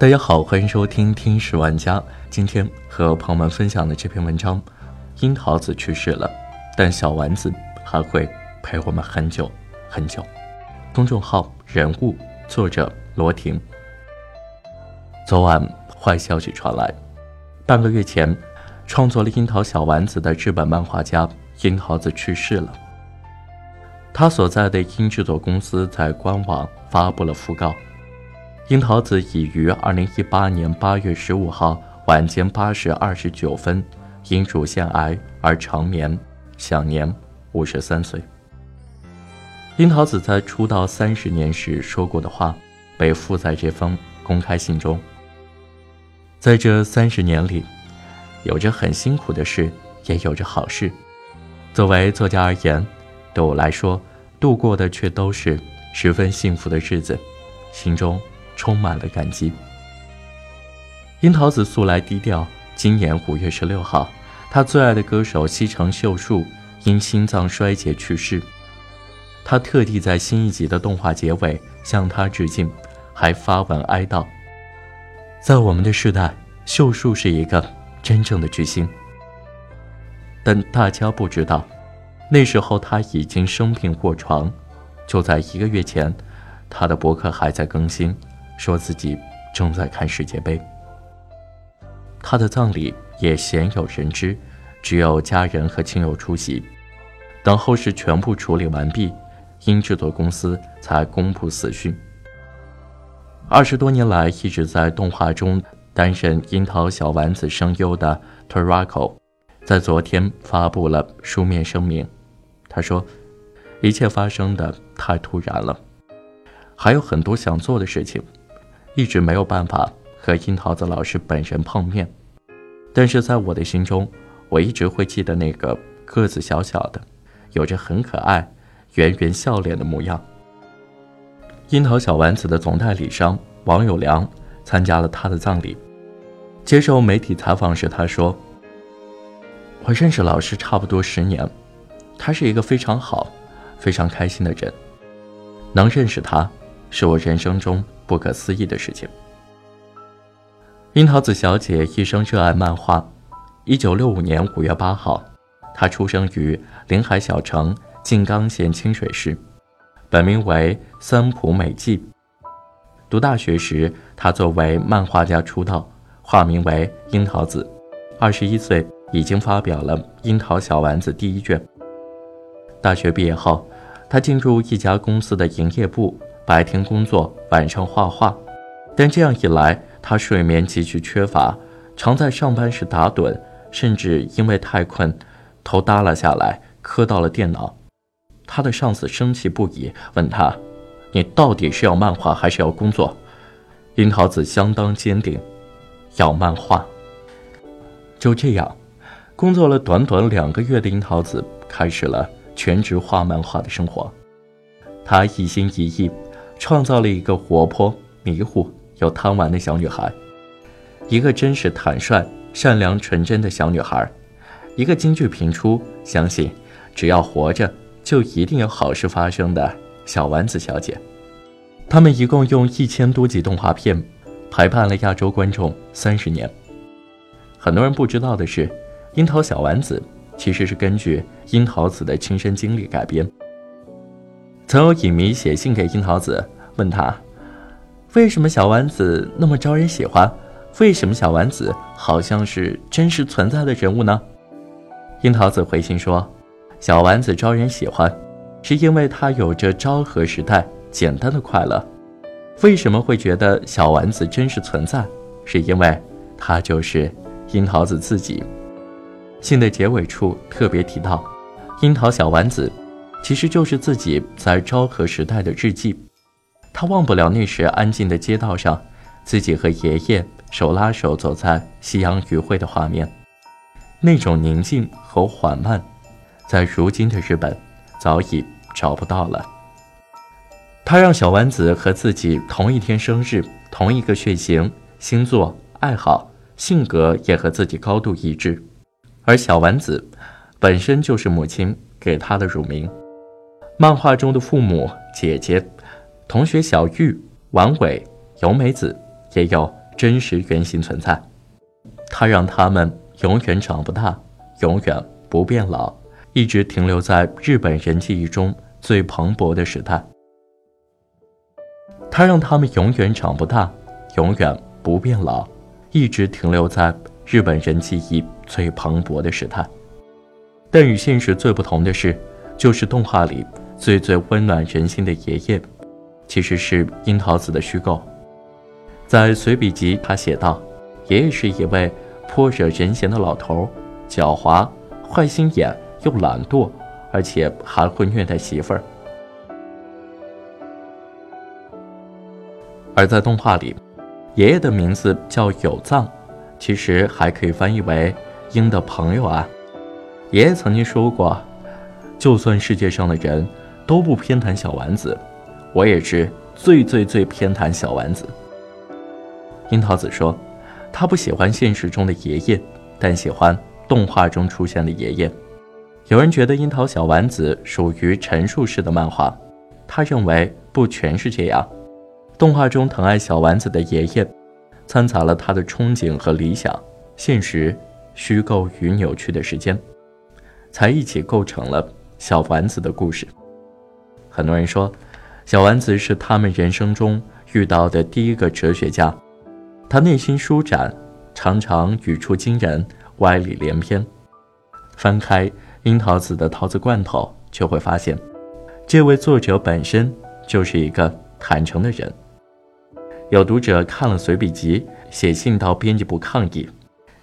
大家好，欢迎收听《听史玩家》。今天和朋友们分享的这篇文章：樱桃子去世了，但小丸子还会陪我们很久很久。公众号人物作者罗婷。昨晚坏消息传来，半个月前，创作了《樱桃小丸子》的日本漫画家樱桃子去世了。他所在的樱制作公司在官网发布了讣告：樱桃子已于二零一八年八月十五号晚间八时二十九分因乳腺癌而长眠，享年五十三岁。樱桃子在出道三十年时说过的话，被附在这封公开信中。在这三十年里，有着很辛苦的事，也有着好事。作为作家而言，对我来说，度过的却都是十分幸福的日子，心中充满了感激。樱桃子素来低调，今年五月十六号，他最爱的歌手西城秀树因心脏衰竭去世。他特地在新一集的动画结尾向他致敬，还发文哀悼。在我们的时代，秀树是一个真正的巨星，但大家不知道。那时候他已经生病卧床，就在一个月前，他的博客还在更新，说自己正在看世界杯。他的葬礼也鲜有人知，只有家人和亲友出席。等后事全部处理完毕，因制作公司才公布死讯。二十多年来一直在动画中担任樱桃小丸子声优的 Torako，在昨天发布了书面声明。他说：“一切发生的太突然了，还有很多想做的事情，一直没有办法和樱桃子老师本人碰面。但是在我的心中，我一直会记得那个个子小小的、有着很可爱、圆圆笑脸的模样。”樱桃小丸子的总代理商王友良参加了他的葬礼。接受媒体采访时，他说：“我认识老师差不多十年。”他是一个非常好、非常开心的人，能认识他，是我人生中不可思议的事情。樱桃子小姐一生热爱漫画。一九六五年五月八号，她出生于临海小城静冈县清水市，本名为三浦美纪。读大学时，她作为漫画家出道，化名为樱桃子。二十一岁，已经发表了《樱桃小丸子》第一卷。大学毕业后，他进入一家公司的营业部，白天工作，晚上画画。但这样一来，他睡眠极其缺乏，常在上班时打盹，甚至因为太困，头耷拉下来，磕到了电脑。他的上司生气不已，问他：“你到底是要漫画还是要工作？”樱桃子相当坚定：“要漫画。”就这样，工作了短短两个月的樱桃子开始了。全职画漫画的生活，他一心一意创造了一个活泼、迷糊又贪玩的小女孩，一个真实、坦率、善良、纯真的小女孩，一个京剧频出、相信只要活着就一定有好事发生的小丸子小姐。他们一共用一千多集动画片陪伴了亚洲观众三十年。很多人不知道的是，樱桃小丸子。其实是根据樱桃子的亲身经历改编。曾有影迷写信给樱桃子，问他为什么小丸子那么招人喜欢，为什么小丸子好像是真实存在的人物呢？樱桃子回信说，小丸子招人喜欢，是因为她有着昭和时代简单的快乐。为什么会觉得小丸子真实存在，是因为她就是樱桃子自己。信的结尾处特别提到，樱桃小丸子其实就是自己在昭和时代的日记。他忘不了那时安静的街道上，自己和爷爷手拉手走在夕阳余晖的画面，那种宁静和缓慢，在如今的日本早已找不到了。他让小丸子和自己同一天生日，同一个血型、星座、爱好、性格也和自己高度一致。而小丸子本身就是母亲给她的乳名。漫画中的父母、姐姐、同学小玉、丸尾、由美子，也有真实原型存在。他让他们永远长不大，永远不变老，一直停留在日本人记忆中最蓬勃的时代。他让他们永远长不大，永远不变老，一直停留在日本人记忆最蓬勃的时代。但与现实最不同的是，就是动画里最最温暖人心的爷爷，其实是樱桃子的虚构。在随笔集，他写道：“爷爷是一位颇惹人嫌的老头，狡猾、坏心眼又懒惰，而且还会虐待媳妇儿。”而在动画里，爷爷的名字叫有藏，其实还可以翻译为“鹰的朋友”啊。爷爷曾经说过：“就算世界上的人都不偏袒小丸子，我也是最最最偏袒小丸子。”樱桃子说：“他不喜欢现实中的爷爷，但喜欢动画中出现的爷爷。”有人觉得樱桃小丸子属于陈述式的漫画，他认为不全是这样。动画中疼爱小丸子的爷爷，掺杂了他的憧憬和理想、现实、虚构与扭曲的时间。才一起构成了小丸子的故事。很多人说，小丸子是他们人生中遇到的第一个哲学家。他内心舒展，常常语出惊人，歪理连篇。翻开樱桃子的桃子罐头，就会发现，这位作者本身就是一个坦诚的人。有读者看了随笔集，写信到编辑部抗议：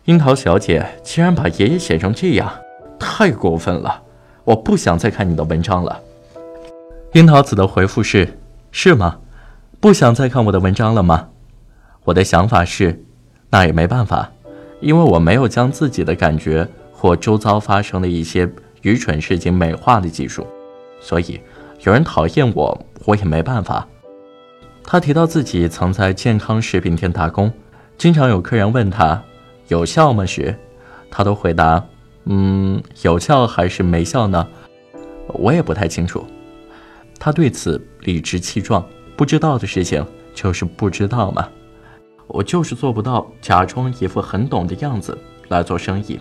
樱桃小姐竟然把爷爷写成这样。太过分了！我不想再看你的文章了。樱桃子的回复是：是吗？不想再看我的文章了吗？我的想法是，那也没办法，因为我没有将自己的感觉或周遭发生的一些愚蠢事情美化的技术，所以有人讨厌我，我也没办法。他提到自己曾在健康食品店打工，经常有客人问他有效吗时，他都回答。嗯，有效还是没效呢？我也不太清楚。他对此理直气壮，不知道的事情就是不知道嘛。我就是做不到假装一副很懂的样子来做生意。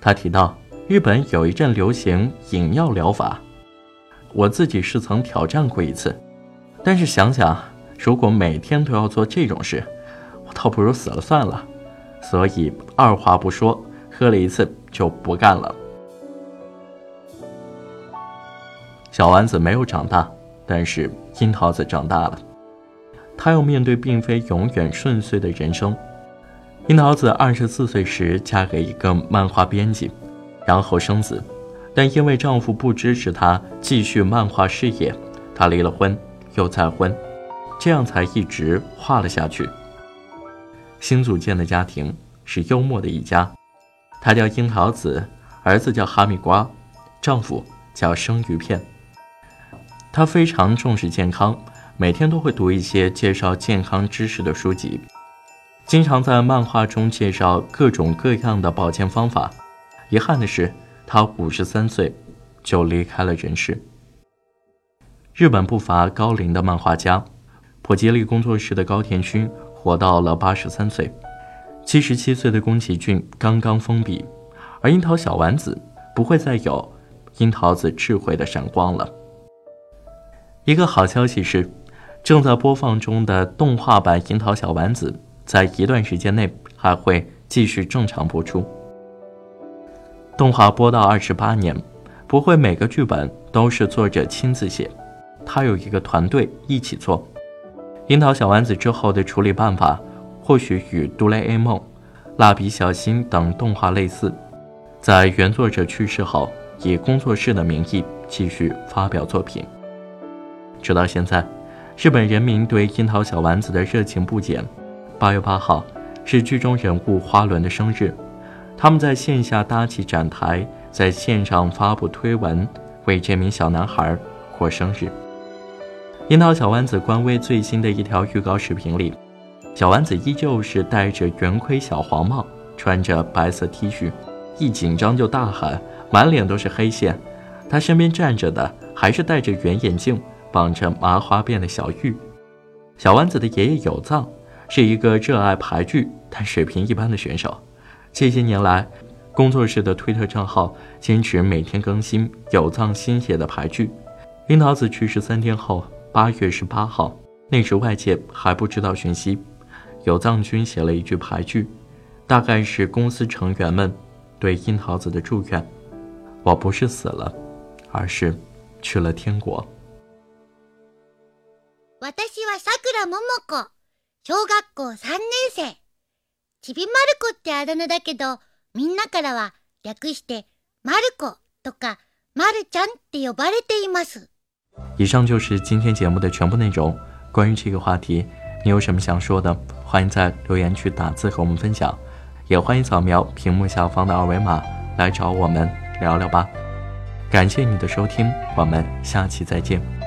他提到日本有一阵流行饮药疗法，我自己是曾挑战过一次，但是想想如果每天都要做这种事，我倒不如死了算了。所以二话不说。喝了一次就不干了。小丸子没有长大，但是樱桃子长大了。他要面对并非永远顺遂的人生。樱桃子二十四岁时嫁给一个漫画编辑，然后生子，但因为丈夫不支持她继续漫画事业，她离了婚又再婚，这样才一直画了下去。新组建的家庭是幽默的一家。她叫樱桃子，儿子叫哈密瓜，丈夫叫生鱼片。他非常重视健康，每天都会读一些介绍健康知识的书籍，经常在漫画中介绍各种各样的保健方法。遗憾的是，他五十三岁就离开了人世。日本不乏高龄的漫画家，普吉利工作室的高田勋活到了八十三岁。七十七岁的宫崎骏刚刚封笔，而樱桃小丸子不会再有樱桃子智慧的闪光了。一个好消息是，正在播放中的动画版《樱桃小丸子》在一段时间内还会继续正常播出。动画播到二十八年，不会每个剧本都是作者亲自写，他有一个团队一起做。樱桃小丸子之后的处理办法。或许与《哆啦 A 梦》《蜡笔小新》等动画类似，在原作者去世后，以工作室的名义继续发表作品。直到现在，日本人民对樱桃小丸子的热情不减。八月八号是剧中人物花轮的生日，他们在线下搭起展台，在线上发布推文，为这名小男孩过生日。樱桃小丸子官微最新的一条预告视频里。小丸子依旧是戴着圆盔小黄帽，穿着白色 T 恤，一紧张就大喊，满脸都是黑线。他身边站着的还是戴着圆眼镜、绑着麻花辫的小玉。小丸子的爷爷有藏是一个热爱排剧但水平一般的选手。这些年来，工作室的推特账号坚持每天更新有藏新写的排剧。樱桃子去世三天后，八月十八号，那时外界还不知道讯息，有藏君写了一句排剧，大概是公司成员们对樱桃子的祝愿：我不是死了，而是去了天国。私はさくらももこ、小学校三年生。ちびまる子ってあだ名だけど、みんなからは略してまる子とかまるちゃんって呼ばれています。以上就是今天节目的全部内容。关于这个话题，你有什么想说的？欢迎在留言区打字和我们分享，也欢迎扫描屏幕下方的二维码来找我们聊聊吧。感谢你的收听，我们下期再见。